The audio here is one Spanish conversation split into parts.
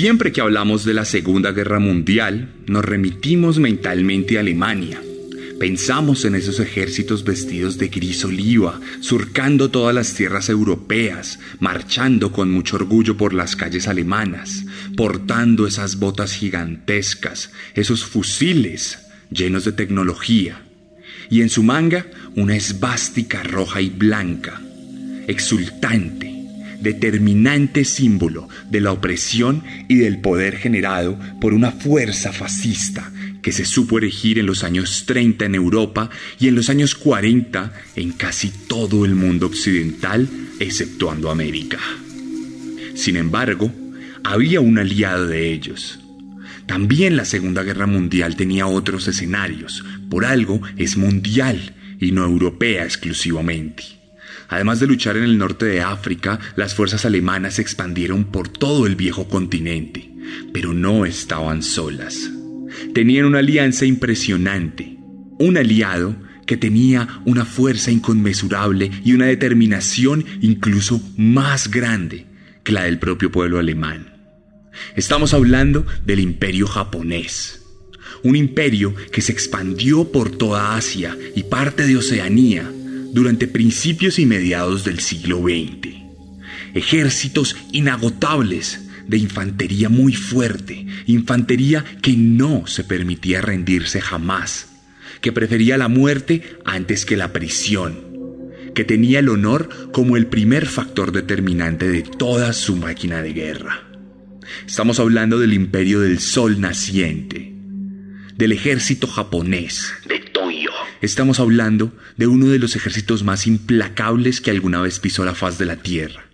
Siempre que hablamos de la Segunda Guerra Mundial, nos remitimos mentalmente a Alemania. Pensamos en esos ejércitos vestidos de gris oliva, surcando todas las tierras europeas, marchando con mucho orgullo por las calles alemanas, portando esas botas gigantescas, esos fusiles llenos de tecnología, y en su manga una esvástica roja y blanca, exultante determinante símbolo de la opresión y del poder generado por una fuerza fascista que se supo erigir en los años 30 en Europa y en los años 40 en casi todo el mundo occidental, exceptuando América. Sin embargo, había un aliado de ellos. También la Segunda Guerra Mundial tenía otros escenarios, por algo es mundial y no europea exclusivamente. Además de luchar en el norte de África, las fuerzas alemanas se expandieron por todo el viejo continente, pero no estaban solas. Tenían una alianza impresionante, un aliado que tenía una fuerza inconmensurable y una determinación incluso más grande que la del propio pueblo alemán. Estamos hablando del imperio japonés, un imperio que se expandió por toda Asia y parte de Oceanía, durante principios y mediados del siglo XX. Ejércitos inagotables de infantería muy fuerte, infantería que no se permitía rendirse jamás, que prefería la muerte antes que la prisión, que tenía el honor como el primer factor determinante de toda su máquina de guerra. Estamos hablando del imperio del sol naciente, del ejército japonés, Estamos hablando de uno de los ejércitos más implacables que alguna vez pisó la faz de la Tierra.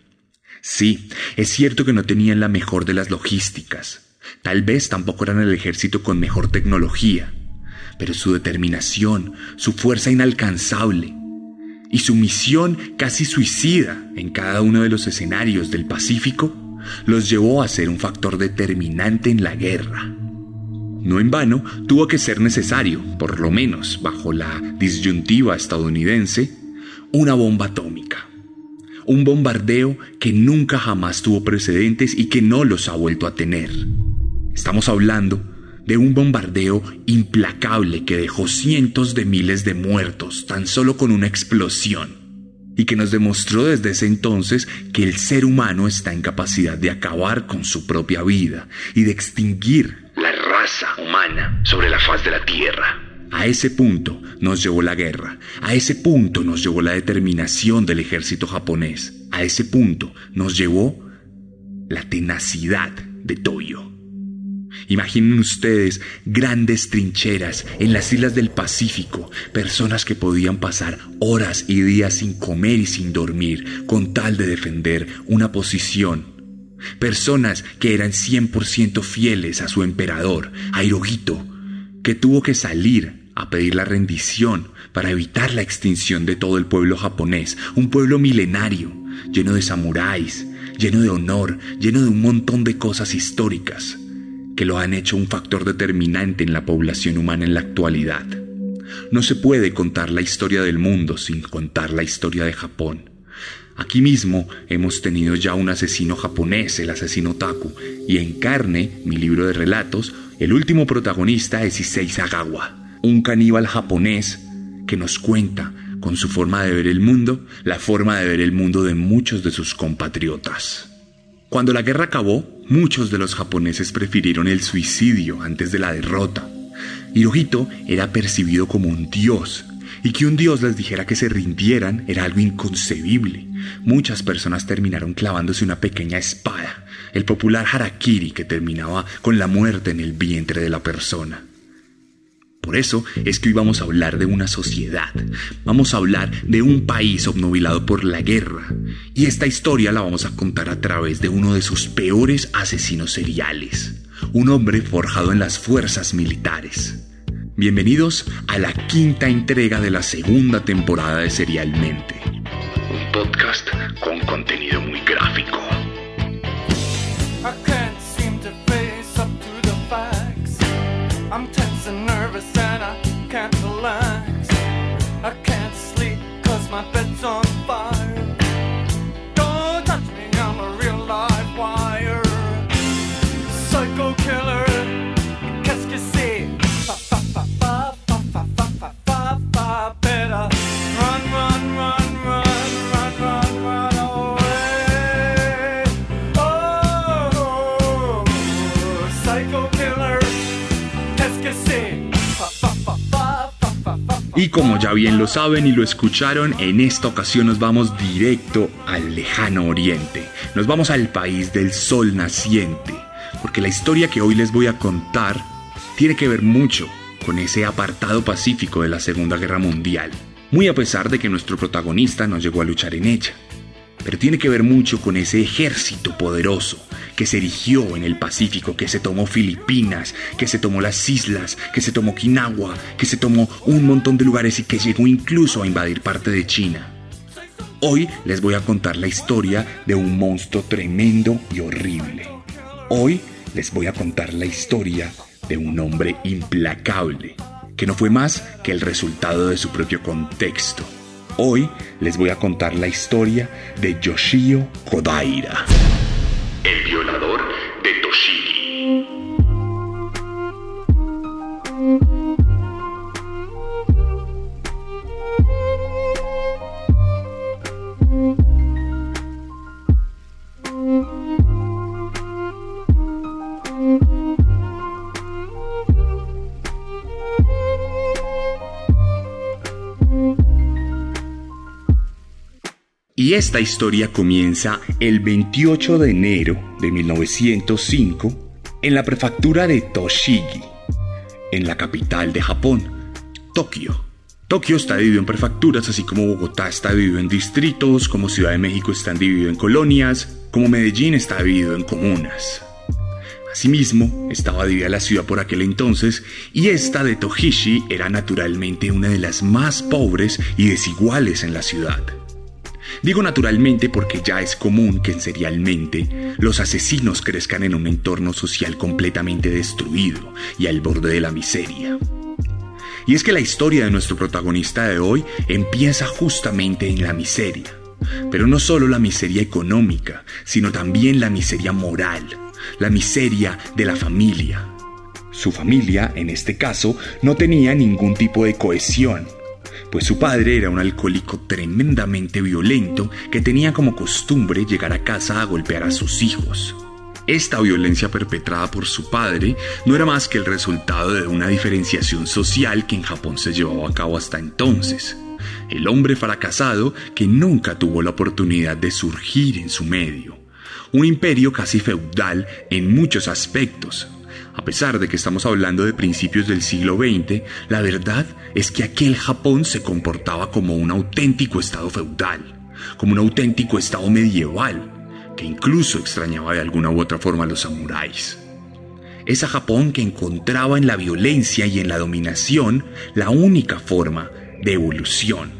Sí, es cierto que no tenían la mejor de las logísticas. Tal vez tampoco eran el ejército con mejor tecnología, pero su determinación, su fuerza inalcanzable y su misión casi suicida en cada uno de los escenarios del Pacífico los llevó a ser un factor determinante en la guerra. No en vano, tuvo que ser necesario, por lo menos bajo la disyuntiva estadounidense, una bomba atómica. Un bombardeo que nunca jamás tuvo precedentes y que no los ha vuelto a tener. Estamos hablando de un bombardeo implacable que dejó cientos de miles de muertos tan solo con una explosión y que nos demostró desde ese entonces que el ser humano está en capacidad de acabar con su propia vida y de extinguir sobre la faz de la Tierra. A ese punto nos llevó la guerra, a ese punto nos llevó la determinación del ejército japonés, a ese punto nos llevó la tenacidad de Toyo. Imaginen ustedes grandes trincheras en las islas del Pacífico, personas que podían pasar horas y días sin comer y sin dormir con tal de defender una posición Personas que eran 100% fieles a su emperador, a Hirohito, que tuvo que salir a pedir la rendición para evitar la extinción de todo el pueblo japonés, un pueblo milenario, lleno de samuráis, lleno de honor, lleno de un montón de cosas históricas que lo han hecho un factor determinante en la población humana en la actualidad. No se puede contar la historia del mundo sin contar la historia de Japón. Aquí mismo hemos tenido ya un asesino japonés, el asesino Taku, y en carne, mi libro de relatos, el último protagonista es Issei Sagawa, un caníbal japonés que nos cuenta, con su forma de ver el mundo, la forma de ver el mundo de muchos de sus compatriotas. Cuando la guerra acabó, muchos de los japoneses prefirieron el suicidio antes de la derrota. Hirohito era percibido como un dios y que un dios les dijera que se rindieran era algo inconcebible. Muchas personas terminaron clavándose una pequeña espada, el popular harakiri que terminaba con la muerte en el vientre de la persona. Por eso es que hoy vamos a hablar de una sociedad, vamos a hablar de un país obnubilado por la guerra, y esta historia la vamos a contar a través de uno de sus peores asesinos seriales, un hombre forjado en las fuerzas militares. Bienvenidos a la quinta entrega de la segunda temporada de Serialmente, un podcast con contenido muy gráfico. Como ya bien lo saben y lo escucharon, en esta ocasión nos vamos directo al lejano oriente. Nos vamos al país del sol naciente, porque la historia que hoy les voy a contar tiene que ver mucho con ese apartado pacífico de la Segunda Guerra Mundial, muy a pesar de que nuestro protagonista no llegó a luchar en ella pero tiene que ver mucho con ese ejército poderoso que se erigió en el Pacífico, que se tomó Filipinas, que se tomó las islas, que se tomó Okinawa, que se tomó un montón de lugares y que llegó incluso a invadir parte de China. Hoy les voy a contar la historia de un monstruo tremendo y horrible. Hoy les voy a contar la historia de un hombre implacable, que no fue más que el resultado de su propio contexto Hoy les voy a contar la historia de Yoshio Kodaira, el violador Y esta historia comienza el 28 de enero de 1905 en la prefectura de Toshigi, en la capital de Japón, Tokio. Tokio está dividido en prefecturas, así como Bogotá está dividido en distritos, como Ciudad de México está dividido en colonias, como Medellín está dividido en comunas. Asimismo, estaba dividida la ciudad por aquel entonces y esta de Tohishi era naturalmente una de las más pobres y desiguales en la ciudad. Digo naturalmente porque ya es común que en serialmente los asesinos crezcan en un entorno social completamente destruido y al borde de la miseria. Y es que la historia de nuestro protagonista de hoy empieza justamente en la miseria. Pero no solo la miseria económica, sino también la miseria moral, la miseria de la familia. Su familia, en este caso, no tenía ningún tipo de cohesión, pues su padre era un alcohólico tremendamente violento que tenía como costumbre llegar a casa a golpear a sus hijos. Esta violencia perpetrada por su padre no era más que el resultado de una diferenciación social que en Japón se llevaba a cabo hasta entonces. El hombre fracasado que nunca tuvo la oportunidad de surgir en su medio. Un imperio casi feudal en muchos aspectos, a pesar de que estamos hablando de principios del siglo XX, la verdad es que aquel Japón se comportaba como un auténtico estado feudal, como un auténtico estado medieval, que incluso extrañaba de alguna u otra forma a los samuráis. Esa Japón que encontraba en la violencia y en la dominación la única forma de evolución.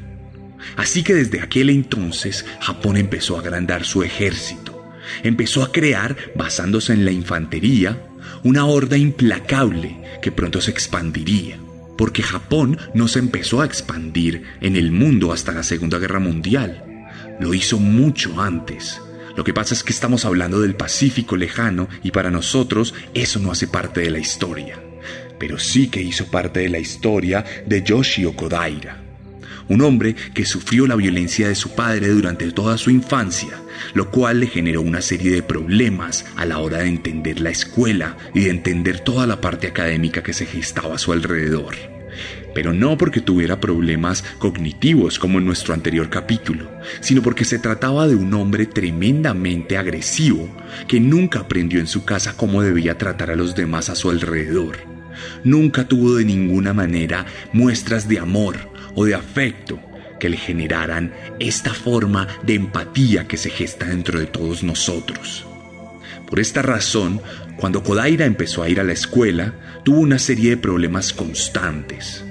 Así que desde aquel entonces Japón empezó a agrandar su ejército, empezó a crear, basándose en la infantería, una horda implacable que pronto se expandiría, porque Japón no se empezó a expandir en el mundo hasta la Segunda Guerra Mundial, lo hizo mucho antes. Lo que pasa es que estamos hablando del Pacífico lejano y para nosotros eso no hace parte de la historia, pero sí que hizo parte de la historia de Yoshio Kodaira un hombre que sufrió la violencia de su padre durante toda su infancia, lo cual le generó una serie de problemas a la hora de entender la escuela y de entender toda la parte académica que se gestaba a su alrededor. Pero no porque tuviera problemas cognitivos como en nuestro anterior capítulo, sino porque se trataba de un hombre tremendamente agresivo que nunca aprendió en su casa cómo debía tratar a los demás a su alrededor Nunca tuvo de ninguna manera muestras de amor o de afecto que le generaran esta forma de empatía que se gesta dentro de todos nosotros. Por esta razón, cuando Kodaira empezó a ir a la escuela, tuvo una serie de problemas constantes.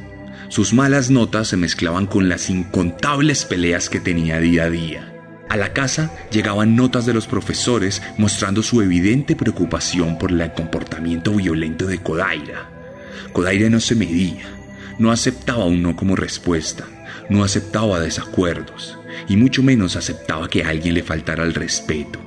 Sus malas notas se mezclaban con las incontables peleas que tenía día a día. A la casa llegaban notas de los profesores mostrando su evidente preocupación por el comportamiento violento de Kodaira. Kodaira no se medía, no aceptaba un no como respuesta, no aceptaba desacuerdos y mucho menos aceptaba que a alguien le faltara el respeto.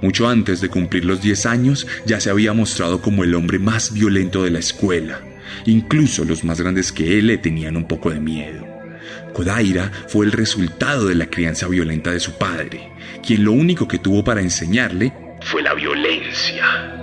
Mucho antes de cumplir los 10 años ya se había mostrado como el hombre más violento de la escuela. Incluso los más grandes que él le tenían un poco de miedo. Kodaira fue el resultado de la crianza violenta de su padre, quien lo único que tuvo para enseñarle fue la violencia.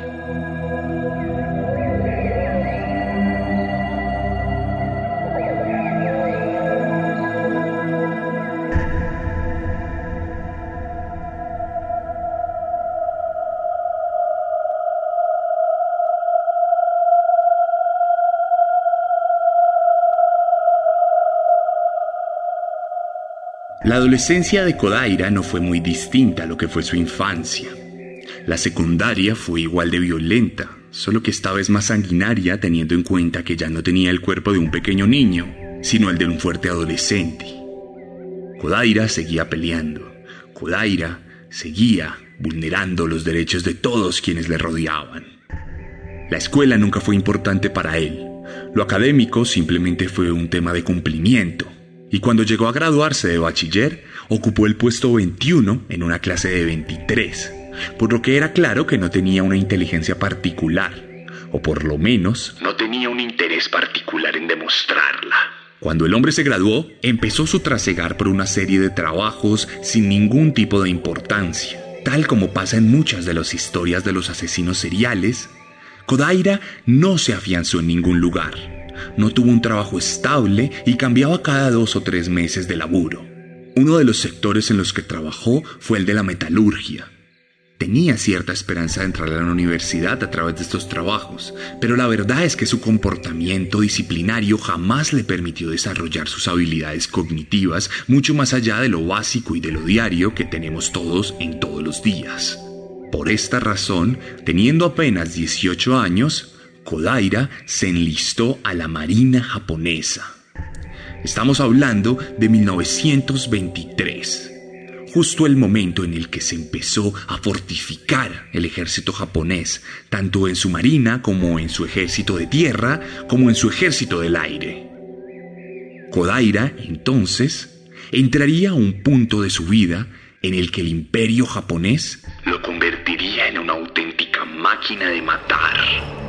La adolescencia de Kodaira no fue muy distinta a lo que fue su infancia. La secundaria fue igual de violenta, solo que esta vez más sanguinaria teniendo en cuenta que ya no tenía el cuerpo de un pequeño niño, sino el de un fuerte adolescente. Kodaira seguía peleando. Kodaira seguía vulnerando los derechos de todos quienes le rodeaban. La escuela nunca fue importante para él. Lo académico simplemente fue un tema de cumplimiento y cuando llegó a graduarse de bachiller, ocupó el puesto 21 en una clase de 23, por lo que era claro que no tenía una inteligencia particular, o por lo menos no tenía un interés particular en demostrarla. Cuando el hombre se graduó, empezó su trasegar por una serie de trabajos sin ningún tipo de importancia. Tal como pasa en muchas de las historias de los asesinos seriales, Kodaira no se afianzó en ningún lugar no tuvo un trabajo estable y cambiaba cada dos o tres meses de laburo. Uno de los sectores en los que trabajó fue el de la metalurgia. Tenía cierta esperanza de entrar a la universidad a través de estos trabajos, pero la verdad es que su comportamiento disciplinario jamás le permitió desarrollar sus habilidades cognitivas mucho más allá de lo básico y de lo diario que tenemos todos en todos los días. Por esta razón, teniendo apenas 18 años, Kodaira se enlistó a la Marina japonesa. Estamos hablando de 1923, justo el momento en el que se empezó a fortificar el ejército japonés, tanto en su marina como en su ejército de tierra, como en su ejército del aire. Kodaira, entonces, entraría a un punto de su vida en el que el imperio japonés lo convertiría en una auténtica máquina de matar.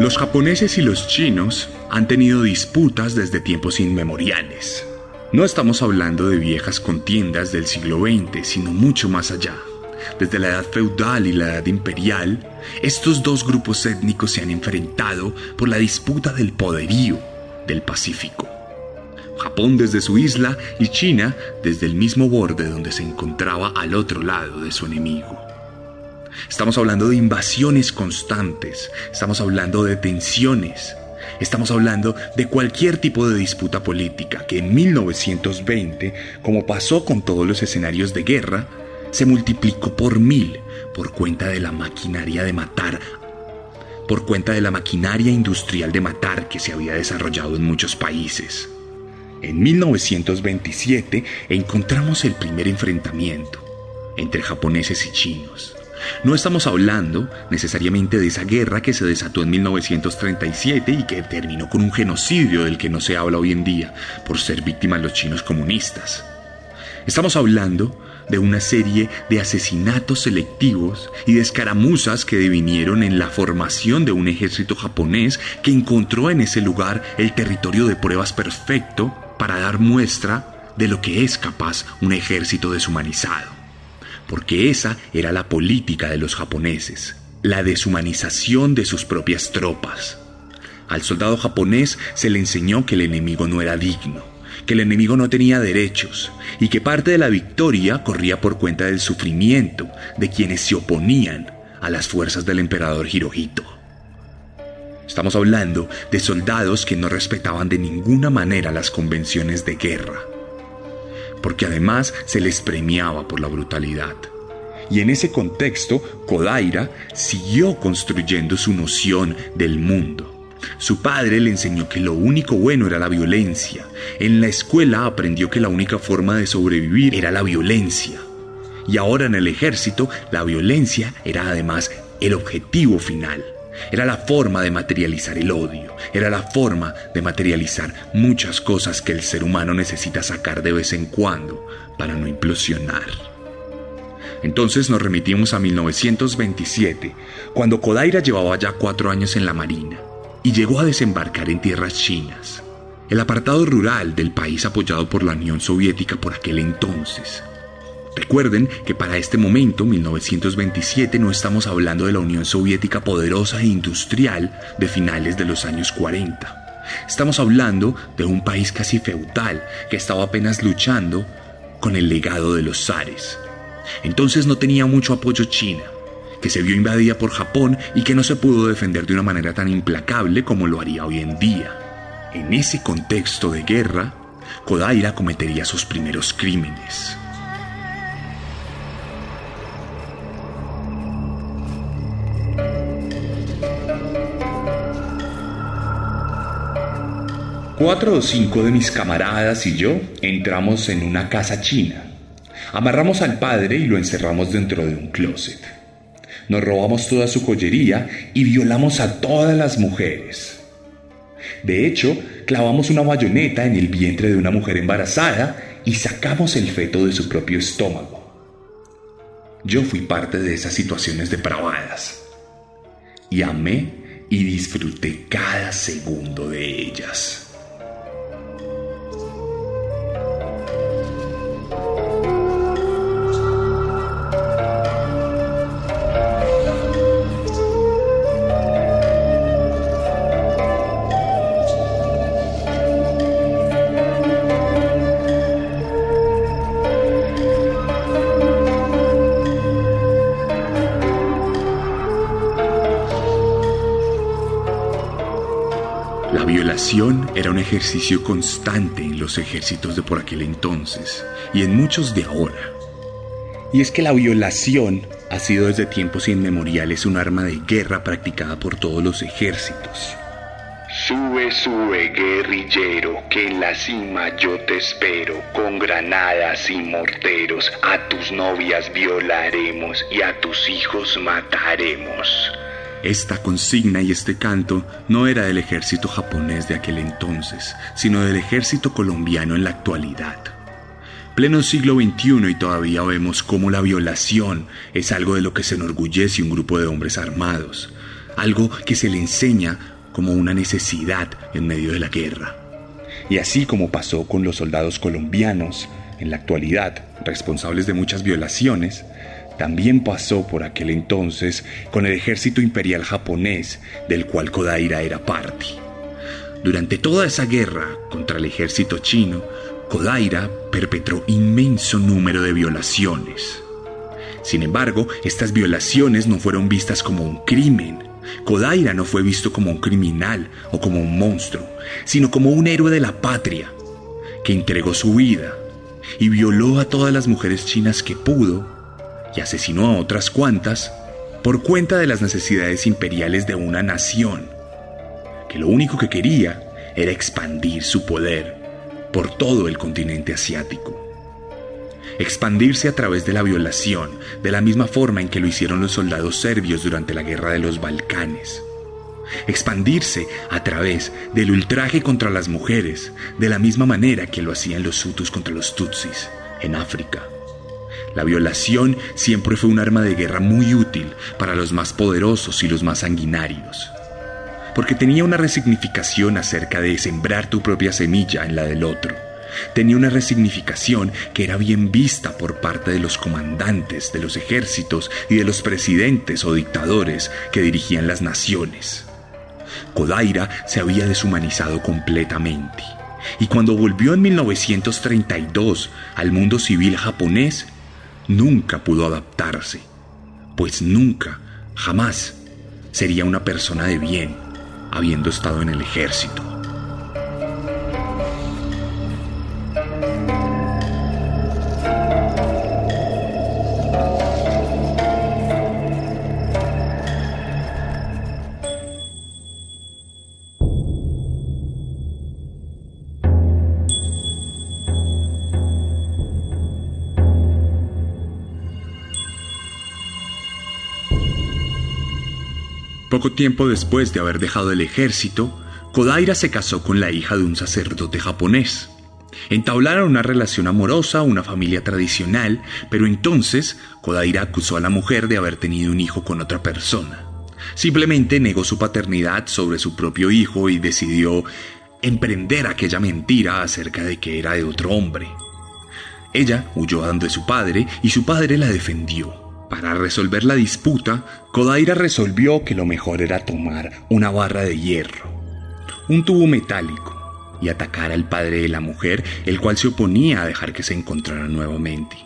Los japoneses y los chinos han tenido disputas desde tiempos inmemoriales. No estamos hablando de viejas contiendas del siglo XX, sino mucho más allá. Desde la edad feudal y la edad imperial, estos dos grupos étnicos se han enfrentado por la disputa del poderío del Pacífico. Japón desde su isla y China desde el mismo borde donde se encontraba al otro lado de su enemigo. Estamos hablando de invasiones constantes, estamos hablando de tensiones, estamos hablando de cualquier tipo de disputa política que en 1920, como pasó con todos los escenarios de guerra, se multiplicó por mil por cuenta de la maquinaria de matar, por cuenta de la maquinaria industrial de matar que se había desarrollado en muchos países. En 1927 encontramos el primer enfrentamiento entre japoneses y chinos. No estamos hablando necesariamente de esa guerra que se desató en 1937 y que terminó con un genocidio del que no se habla hoy en día por ser víctimas los chinos comunistas. Estamos hablando de una serie de asesinatos selectivos y de escaramuzas que devinieron en la formación de un ejército japonés que encontró en ese lugar el territorio de pruebas perfecto para dar muestra de lo que es capaz un ejército deshumanizado porque esa era la política de los japoneses, la deshumanización de sus propias tropas. Al soldado japonés se le enseñó que el enemigo no era digno, que el enemigo no tenía derechos y que parte de la victoria corría por cuenta del sufrimiento de quienes se oponían a las fuerzas del emperador Hirohito. Estamos hablando de soldados que no respetaban de ninguna manera las convenciones de guerra, porque además se les premiaba por la brutalidad. Y en ese contexto, Kodaira siguió construyendo su noción del mundo. Su padre le enseñó que lo único bueno era la violencia. En la escuela aprendió que la única forma de sobrevivir era la violencia. Y ahora en el ejército, la violencia era además el objetivo final. Era la forma de materializar el odio, era la forma de materializar muchas cosas que el ser humano necesita sacar de vez en cuando para no implosionar. Entonces nos remitimos a 1927, cuando Kodaira llevaba ya cuatro años en la Marina y llegó a desembarcar en tierras chinas, el apartado rural del país apoyado por la Unión Soviética por aquel entonces. Recuerden que para este momento, 1927, no estamos hablando de la Unión Soviética poderosa e industrial de finales de los años 40. Estamos hablando de un país casi feudal que estaba apenas luchando con el legado de los zares. Entonces no tenía mucho apoyo China, que se vio invadida por Japón y que no se pudo defender de una manera tan implacable como lo haría hoy en día. En ese contexto de guerra, Kodaira cometería sus primeros crímenes. Cuatro o cinco de mis camaradas y yo entramos en una casa china. Amarramos al padre y lo encerramos dentro de un closet. Nos robamos toda su joyería y violamos a todas las mujeres. De hecho, clavamos una bayoneta en el vientre de una mujer embarazada y sacamos el feto de su propio estómago. Yo fui parte de esas situaciones depravadas y amé y disfruté cada segundo de ellas. Era un ejercicio constante en los ejércitos de por aquel entonces y en muchos de ahora. Y es que la violación ha sido desde tiempos inmemoriales un arma de guerra practicada por todos los ejércitos. Sube, sube, guerrillero, que en la cima yo te espero, con granadas y morteros, a tus novias violaremos y a tus hijos mataremos. Esta consigna y este canto no era del ejército japonés de aquel entonces, sino del ejército colombiano en la actualidad. Pleno siglo XXI y todavía vemos cómo la violación es algo de lo que se enorgullece un grupo de hombres armados, algo que se le enseña como una necesidad en medio de la guerra. Y así como pasó con los soldados colombianos, en la actualidad, responsables de muchas violaciones, también pasó por aquel entonces con el ejército imperial japonés, del cual Kodaira era parte. Durante toda esa guerra contra el ejército chino, Kodaira perpetró inmenso número de violaciones. Sin embargo, estas violaciones no fueron vistas como un crimen. Kodaira no fue visto como un criminal o como un monstruo, sino como un héroe de la patria, que entregó su vida y violó a todas las mujeres chinas que pudo y asesinó a otras cuantas por cuenta de las necesidades imperiales de una nación, que lo único que quería era expandir su poder por todo el continente asiático. Expandirse a través de la violación, de la misma forma en que lo hicieron los soldados serbios durante la guerra de los Balcanes. Expandirse a través del ultraje contra las mujeres, de la misma manera que lo hacían los Hutus contra los Tutsis en África. La violación siempre fue un arma de guerra muy útil para los más poderosos y los más sanguinarios, porque tenía una resignificación acerca de sembrar tu propia semilla en la del otro, tenía una resignificación que era bien vista por parte de los comandantes de los ejércitos y de los presidentes o dictadores que dirigían las naciones. Kodaira se había deshumanizado completamente y cuando volvió en 1932 al mundo civil japonés, nunca pudo adaptarse, pues nunca, jamás, sería una persona de bien habiendo estado en el ejército. Poco tiempo después de haber dejado el ejército, Kodaira se casó con la hija de un sacerdote japonés. Entablaron una relación amorosa, una familia tradicional, pero entonces Kodaira acusó a la mujer de haber tenido un hijo con otra persona. Simplemente negó su paternidad sobre su propio hijo y decidió emprender aquella mentira acerca de que era de otro hombre. Ella huyó donde su padre y su padre la defendió. Para resolver la disputa, Kodaira resolvió que lo mejor era tomar una barra de hierro, un tubo metálico, y atacar al padre de la mujer, el cual se oponía a dejar que se encontraran nuevamente.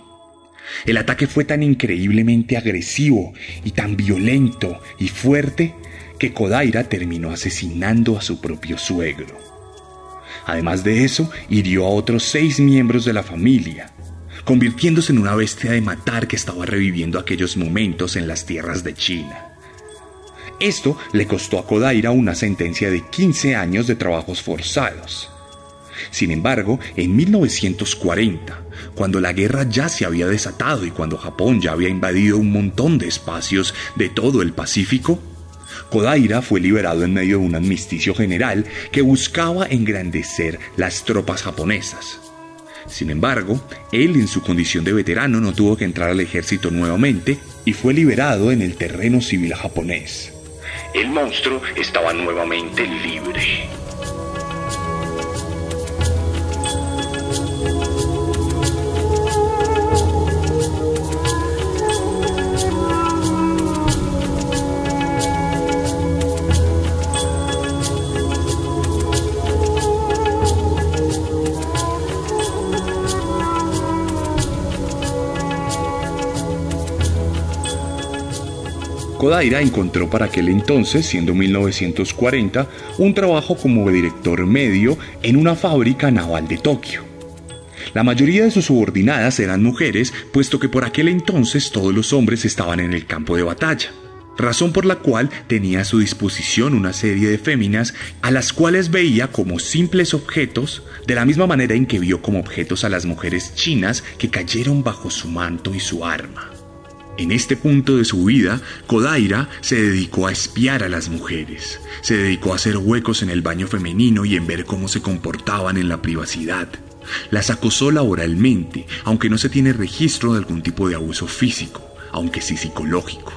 El ataque fue tan increíblemente agresivo y tan violento y fuerte que Kodaira terminó asesinando a su propio suegro. Además de eso, hirió a otros seis miembros de la familia, convirtiéndose en una bestia de matar que estaba reviviendo aquellos momentos en las tierras de China. Esto le costó a Kodaira una sentencia de 15 años de trabajos forzados. Sin embargo, en 1940, cuando la guerra ya se había desatado y cuando Japón ya había invadido un montón de espacios de todo el Pacífico, Kodaira fue liberado en medio de un amnisticio general que buscaba engrandecer las tropas japonesas. Sin embargo, él en su condición de veterano no tuvo que entrar al ejército nuevamente y fue liberado en el terreno civil japonés. El monstruo estaba nuevamente libre. Kodaira encontró para aquel entonces, siendo 1940, un trabajo como director medio en una fábrica naval de Tokio. La mayoría de sus subordinadas eran mujeres, puesto que por aquel entonces todos los hombres estaban en el campo de batalla, razón por la cual tenía a su disposición una serie de féminas a las cuales veía como simples objetos, de la misma manera en que vio como objetos a las mujeres chinas que cayeron bajo su manto y su arma. En este punto de su vida, Kodaira se dedicó a espiar a las mujeres, se dedicó a hacer huecos en el baño femenino y en ver cómo se comportaban en la privacidad. Las acosó laboralmente, aunque no se tiene registro de algún tipo de abuso físico, aunque sí psicológico.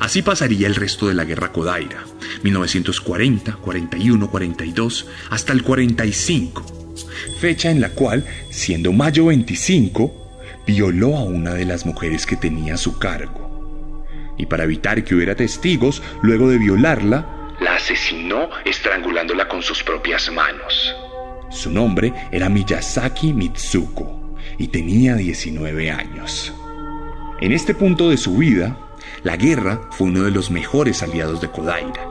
Así pasaría el resto de la guerra Kodaira, 1940, 41, 42, hasta el 45, fecha en la cual, siendo mayo 25, violó a una de las mujeres que tenía a su cargo. Y para evitar que hubiera testigos, luego de violarla, la asesinó estrangulándola con sus propias manos. Su nombre era Miyazaki Mitsuko y tenía 19 años. En este punto de su vida, la guerra fue uno de los mejores aliados de Kodaira.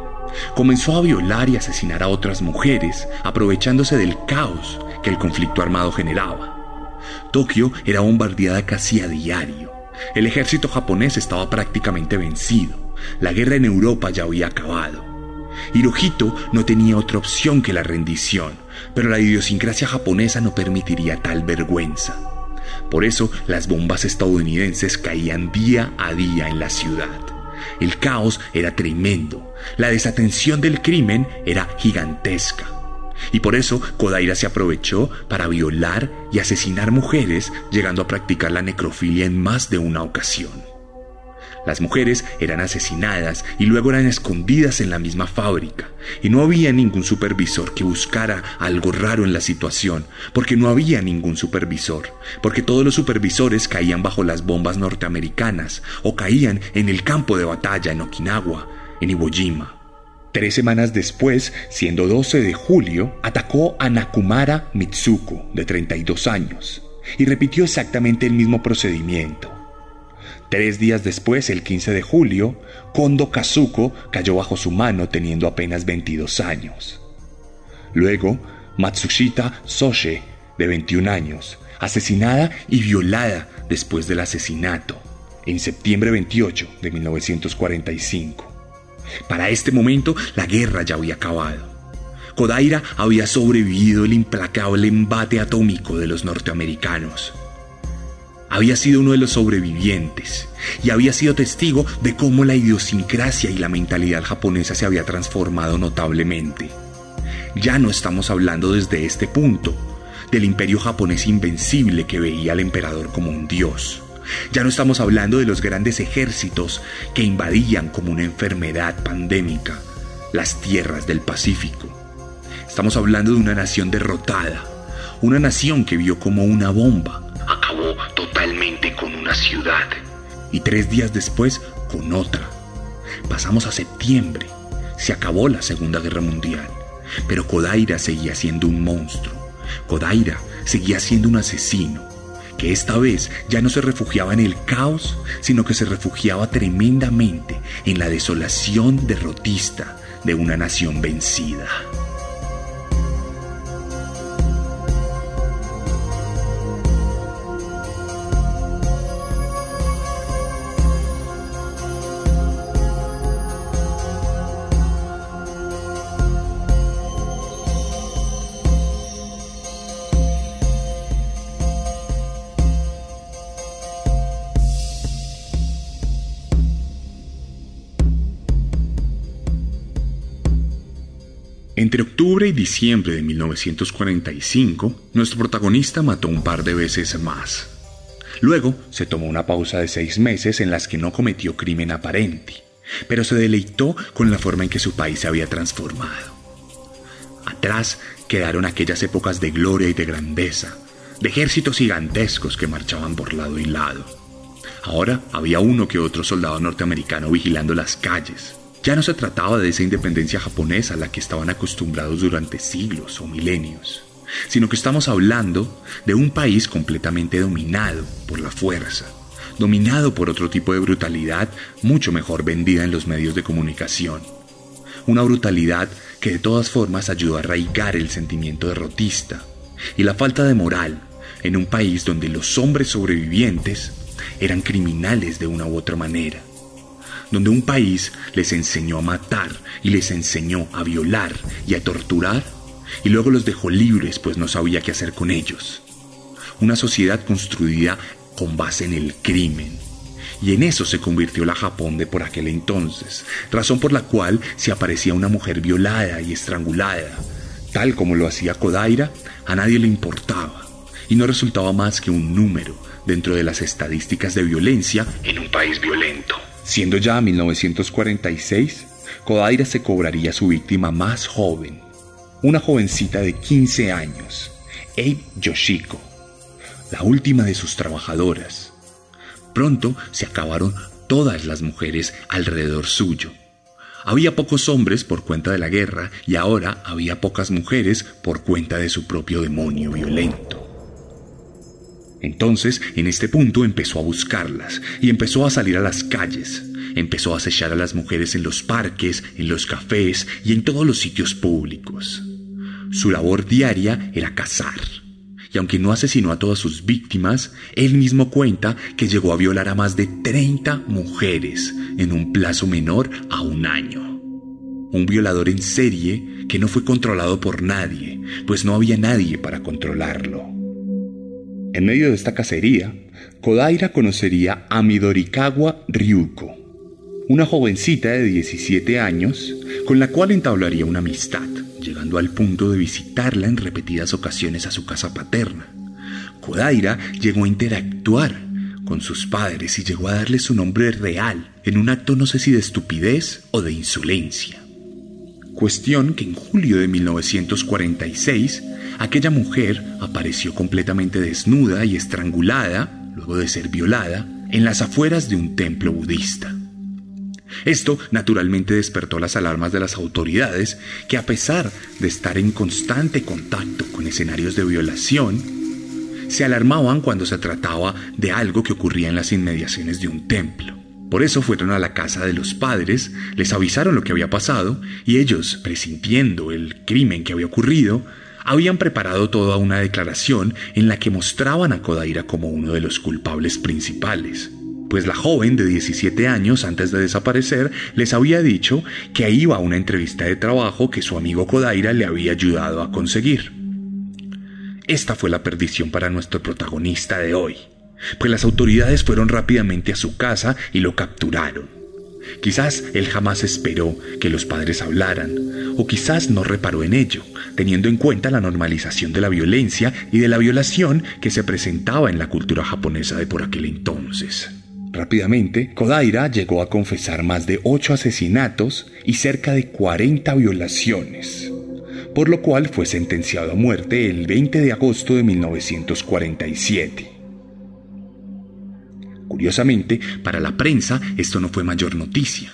Comenzó a violar y asesinar a otras mujeres, aprovechándose del caos que el conflicto armado generaba. Tokio era bombardeada casi a diario. El ejército japonés estaba prácticamente vencido. La guerra en Europa ya había acabado. Hirohito no tenía otra opción que la rendición, pero la idiosincrasia japonesa no permitiría tal vergüenza. Por eso las bombas estadounidenses caían día a día en la ciudad. El caos era tremendo, la desatención del crimen era gigantesca. Y por eso Kodaira se aprovechó para violar y asesinar mujeres, llegando a practicar la necrofilia en más de una ocasión. Las mujeres eran asesinadas y luego eran escondidas en la misma fábrica. Y no había ningún supervisor que buscara algo raro en la situación, porque no había ningún supervisor, porque todos los supervisores caían bajo las bombas norteamericanas o caían en el campo de batalla en Okinawa, en Iwo Jima. Tres semanas después, siendo 12 de julio, atacó a Nakumara Mitsuko, de 32 años, y repitió exactamente el mismo procedimiento. Tres días después, el 15 de julio, Kondo Kazuko cayó bajo su mano teniendo apenas 22 años. Luego, Matsushita Soshe, de 21 años, asesinada y violada después del asesinato, en septiembre 28 de 1945. Para este momento, la guerra ya había acabado. Kodaira había sobrevivido el implacable embate atómico de los norteamericanos había sido uno de los sobrevivientes y había sido testigo de cómo la idiosincrasia y la mentalidad japonesa se había transformado notablemente. Ya no estamos hablando desde este punto del imperio japonés invencible que veía al emperador como un dios. Ya no estamos hablando de los grandes ejércitos que invadían como una enfermedad pandémica las tierras del Pacífico. Estamos hablando de una nación derrotada, una nación que vio como una bomba acabó totalmente con una ciudad. Y tres días después con otra. Pasamos a septiembre. Se acabó la Segunda Guerra Mundial. Pero Kodaira seguía siendo un monstruo. Kodaira seguía siendo un asesino, que esta vez ya no se refugiaba en el caos, sino que se refugiaba tremendamente en la desolación derrotista de una nación vencida. Octubre y diciembre de 1945, nuestro protagonista mató un par de veces más. Luego se tomó una pausa de seis meses en las que no cometió crimen aparente, pero se deleitó con la forma en que su país se había transformado. Atrás quedaron aquellas épocas de gloria y de grandeza, de ejércitos gigantescos que marchaban por lado y lado. Ahora había uno que otro soldado norteamericano vigilando las calles, ya no se trataba de esa independencia japonesa a la que estaban acostumbrados durante siglos o milenios, sino que estamos hablando de un país completamente dominado por la fuerza, dominado por otro tipo de brutalidad mucho mejor vendida en los medios de comunicación. Una brutalidad que de todas formas ayudó a arraigar el sentimiento derrotista y la falta de moral en un país donde los hombres sobrevivientes eran criminales de una u otra manera donde un país les enseñó a matar y les enseñó a violar y a torturar, y luego los dejó libres pues no sabía qué hacer con ellos. Una sociedad construida con base en el crimen. Y en eso se convirtió la Japón de por aquel entonces, razón por la cual si aparecía una mujer violada y estrangulada, tal como lo hacía Kodaira, a nadie le importaba, y no resultaba más que un número dentro de las estadísticas de violencia en un país violento. Siendo ya 1946, Kodaira se cobraría su víctima más joven, una jovencita de 15 años, Abe Yoshiko, la última de sus trabajadoras. Pronto se acabaron todas las mujeres alrededor suyo. Había pocos hombres por cuenta de la guerra y ahora había pocas mujeres por cuenta de su propio demonio violento. Entonces, en este punto empezó a buscarlas y empezó a salir a las calles. Empezó a acechar a las mujeres en los parques, en los cafés y en todos los sitios públicos. Su labor diaria era cazar. Y aunque no asesinó a todas sus víctimas, él mismo cuenta que llegó a violar a más de 30 mujeres en un plazo menor a un año. Un violador en serie que no fue controlado por nadie, pues no había nadie para controlarlo. En medio de esta cacería, Kodaira conocería a Midorikawa Ryuko, una jovencita de 17 años con la cual entablaría una amistad, llegando al punto de visitarla en repetidas ocasiones a su casa paterna. Kodaira llegó a interactuar con sus padres y llegó a darle su nombre real en un acto no sé si de estupidez o de insolencia. Cuestión que en julio de 1946 aquella mujer apareció completamente desnuda y estrangulada, luego de ser violada, en las afueras de un templo budista. Esto naturalmente despertó las alarmas de las autoridades que a pesar de estar en constante contacto con escenarios de violación, se alarmaban cuando se trataba de algo que ocurría en las inmediaciones de un templo. Por eso fueron a la casa de los padres, les avisaron lo que había pasado y ellos, presintiendo el crimen que había ocurrido, habían preparado toda una declaración en la que mostraban a Kodaira como uno de los culpables principales pues la joven de 17 años antes de desaparecer les había dicho que iba a una entrevista de trabajo que su amigo Kodaira le había ayudado a conseguir. Esta fue la perdición para nuestro protagonista de hoy, pues las autoridades fueron rápidamente a su casa y lo capturaron. Quizás él jamás esperó que los padres hablaran, o quizás no reparó en ello, teniendo en cuenta la normalización de la violencia y de la violación que se presentaba en la cultura japonesa de por aquel entonces. Rápidamente, Kodaira llegó a confesar más de ocho asesinatos y cerca de 40 violaciones, por lo cual fue sentenciado a muerte el 20 de agosto de 1947. Curiosamente, para la prensa esto no fue mayor noticia.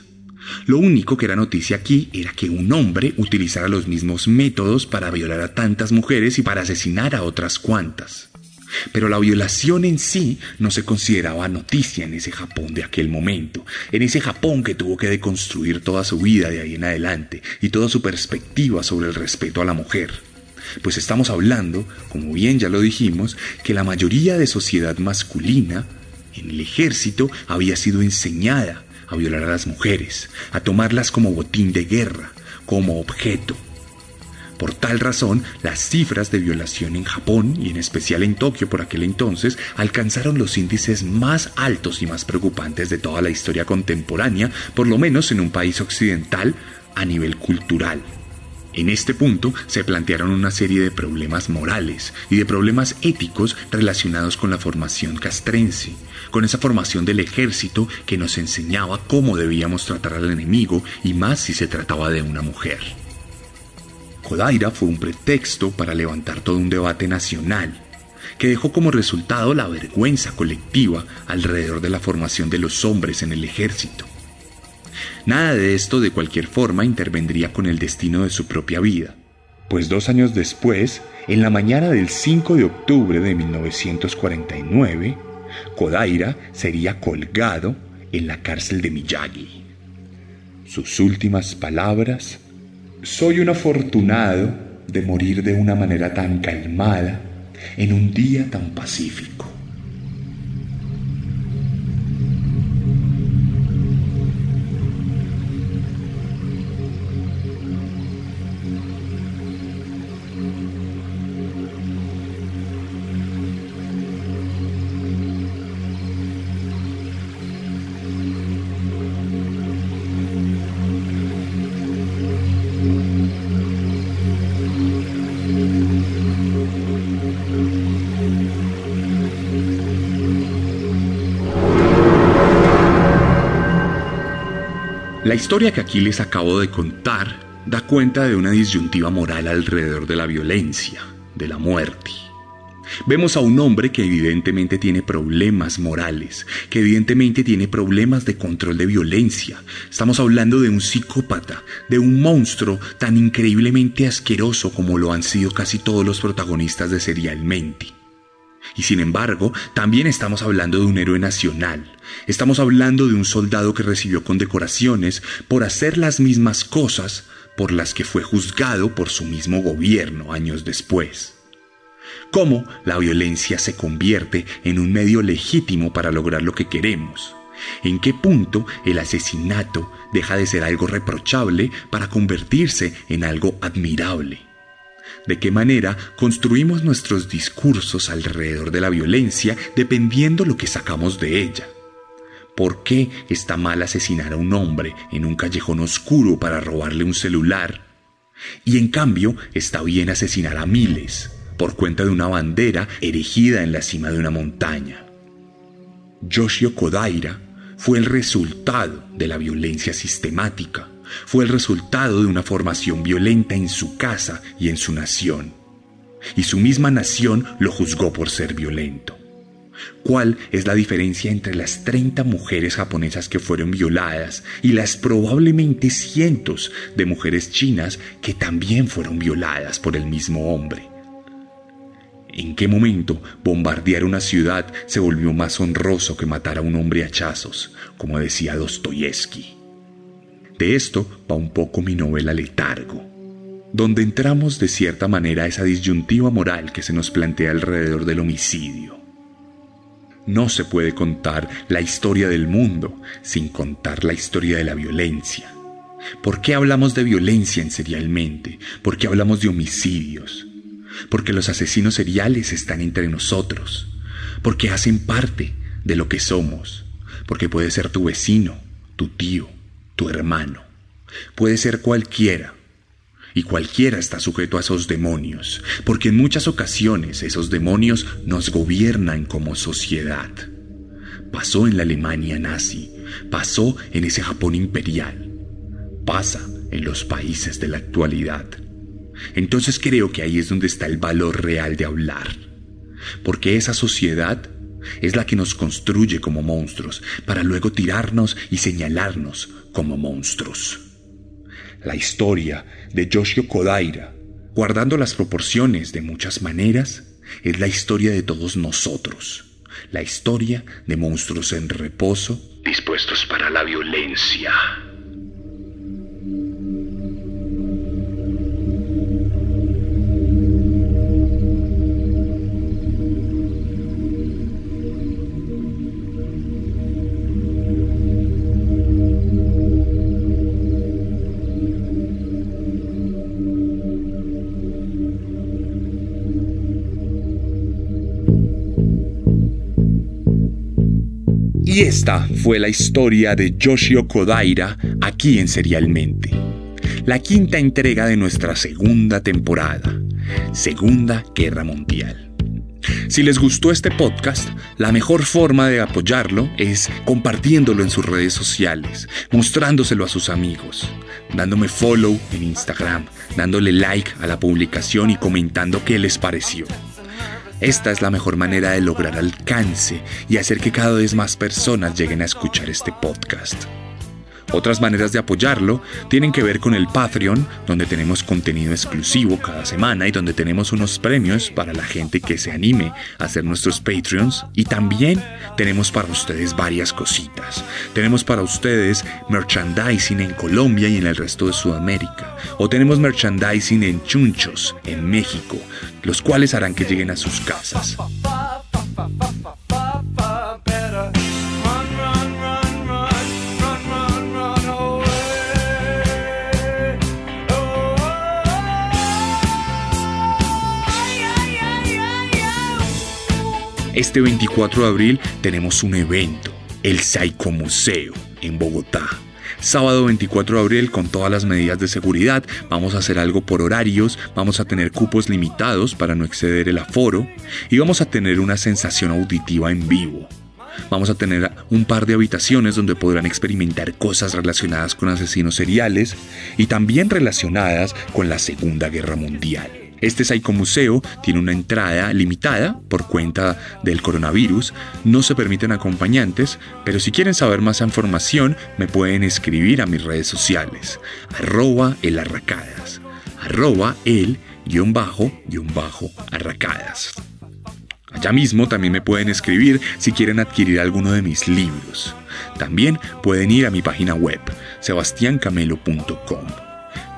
Lo único que era noticia aquí era que un hombre utilizara los mismos métodos para violar a tantas mujeres y para asesinar a otras cuantas. Pero la violación en sí no se consideraba noticia en ese Japón de aquel momento, en ese Japón que tuvo que deconstruir toda su vida de ahí en adelante y toda su perspectiva sobre el respeto a la mujer. Pues estamos hablando, como bien ya lo dijimos, que la mayoría de sociedad masculina en el ejército había sido enseñada a violar a las mujeres, a tomarlas como botín de guerra, como objeto, por tal razón, las cifras de violación en Japón y en especial en Tokio por aquel entonces alcanzaron los índices más altos y más preocupantes de toda la historia contemporánea, por lo menos en un país occidental a nivel cultural. En este punto se plantearon una serie de problemas morales y de problemas éticos relacionados con la formación castrense, con esa formación del ejército que nos enseñaba cómo debíamos tratar al enemigo y más si se trataba de una mujer. Kodaira fue un pretexto para levantar todo un debate nacional, que dejó como resultado la vergüenza colectiva alrededor de la formación de los hombres en el ejército. Nada de esto de cualquier forma intervendría con el destino de su propia vida, pues dos años después, en la mañana del 5 de octubre de 1949, Kodaira sería colgado en la cárcel de Miyagi. Sus últimas palabras soy un afortunado de morir de una manera tan calmada en un día tan pacífico. Historia que aquí les acabo de contar da cuenta de una disyuntiva moral alrededor de la violencia, de la muerte. Vemos a un hombre que evidentemente tiene problemas morales, que evidentemente tiene problemas de control de violencia. Estamos hablando de un psicópata, de un monstruo tan increíblemente asqueroso como lo han sido casi todos los protagonistas de Serialmente. Y sin embargo, también estamos hablando de un héroe nacional. Estamos hablando de un soldado que recibió condecoraciones por hacer las mismas cosas por las que fue juzgado por su mismo gobierno años después. Cómo la violencia se convierte en un medio legítimo para lograr lo que queremos. En qué punto el asesinato deja de ser algo reprochable para convertirse en algo admirable de qué manera construimos nuestros discursos alrededor de la violencia dependiendo lo que sacamos de ella. ¿Por qué está mal asesinar a un hombre en un callejón oscuro para robarle un celular? Y en cambio está bien asesinar a miles por cuenta de una bandera erigida en la cima de una montaña. Yoshio Kodaira fue el resultado de la violencia sistemática, fue el resultado de una formación violenta en su casa y en su nación. Y su misma nación lo juzgó por ser violento. ¿Cuál es la diferencia entre las 30 mujeres japonesas que fueron violadas y las probablemente cientos de mujeres chinas que también fueron violadas por el mismo hombre? ¿En qué momento bombardear una ciudad se volvió más honroso que matar a un hombre a hachazos, como decía Dostoyevsky? De esto va un poco mi novela Letargo, donde entramos de cierta manera a esa disyuntiva moral que se nos plantea alrededor del homicidio. No se puede contar la historia del mundo sin contar la historia de la violencia. ¿Por qué hablamos de violencia en serialmente? ¿Por qué hablamos de homicidios? Porque los asesinos seriales están entre nosotros. Porque hacen parte de lo que somos. Porque puede ser tu vecino, tu tío, tu hermano. Puede ser cualquiera y cualquiera está sujeto a esos demonios, porque en muchas ocasiones esos demonios nos gobiernan como sociedad. Pasó en la Alemania nazi, pasó en ese Japón imperial, pasa en los países de la actualidad. Entonces creo que ahí es donde está el valor real de hablar, porque esa sociedad es la que nos construye como monstruos para luego tirarnos y señalarnos como monstruos la historia de Yoshio Kodaira, guardando las proporciones de muchas maneras, es la historia de todos nosotros, la historia de monstruos en reposo, dispuestos para la violencia. Esta fue la historia de Yoshio Kodaira aquí en Serialmente. La quinta entrega de nuestra segunda temporada, Segunda Guerra Mundial. Si les gustó este podcast, la mejor forma de apoyarlo es compartiéndolo en sus redes sociales, mostrándoselo a sus amigos, dándome follow en Instagram, dándole like a la publicación y comentando qué les pareció. Esta es la mejor manera de lograr alcance y hacer que cada vez más personas lleguen a escuchar este podcast. Otras maneras de apoyarlo tienen que ver con el Patreon, donde tenemos contenido exclusivo cada semana y donde tenemos unos premios para la gente que se anime a hacer nuestros Patreons. Y también tenemos para ustedes varias cositas. Tenemos para ustedes merchandising en Colombia y en el resto de Sudamérica. O tenemos merchandising en Chunchos, en México, los cuales harán que lleguen a sus casas. Este 24 de abril tenemos un evento, el Psycho Museo, en Bogotá. Sábado 24 de abril con todas las medidas de seguridad, vamos a hacer algo por horarios, vamos a tener cupos limitados para no exceder el aforo y vamos a tener una sensación auditiva en vivo. Vamos a tener un par de habitaciones donde podrán experimentar cosas relacionadas con asesinos seriales y también relacionadas con la Segunda Guerra Mundial. Este Museo tiene una entrada limitada por cuenta del coronavirus. No se permiten acompañantes, pero si quieren saber más información me pueden escribir a mis redes sociales. Arroba el arracadas. Arroba el guion bajo guion bajo arracadas. Allá mismo también me pueden escribir si quieren adquirir alguno de mis libros. También pueden ir a mi página web, sebastiancamelo.com.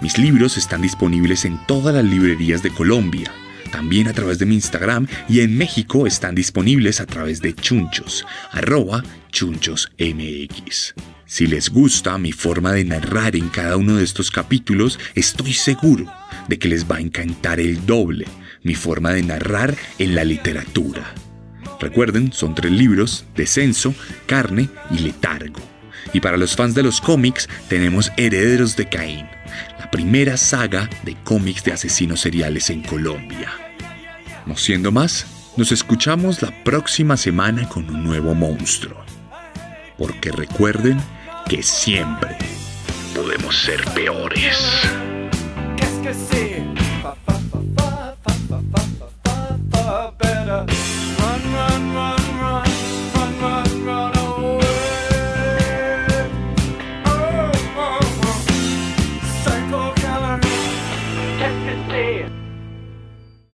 Mis libros están disponibles en todas las librerías de Colombia, también a través de mi Instagram y en México están disponibles a través de Chunchos, arroba chunchosmx. Si les gusta mi forma de narrar en cada uno de estos capítulos, estoy seguro de que les va a encantar el doble mi forma de narrar en la literatura. Recuerden, son tres libros, Descenso, Carne y Letargo. Y para los fans de los cómics tenemos Herederos de Caín, primera saga de cómics de asesinos seriales en Colombia. No siendo más, Nos escuchamos la próxima semana con un nuevo monstruo. Porque recuerden que siempre podemos ser peores.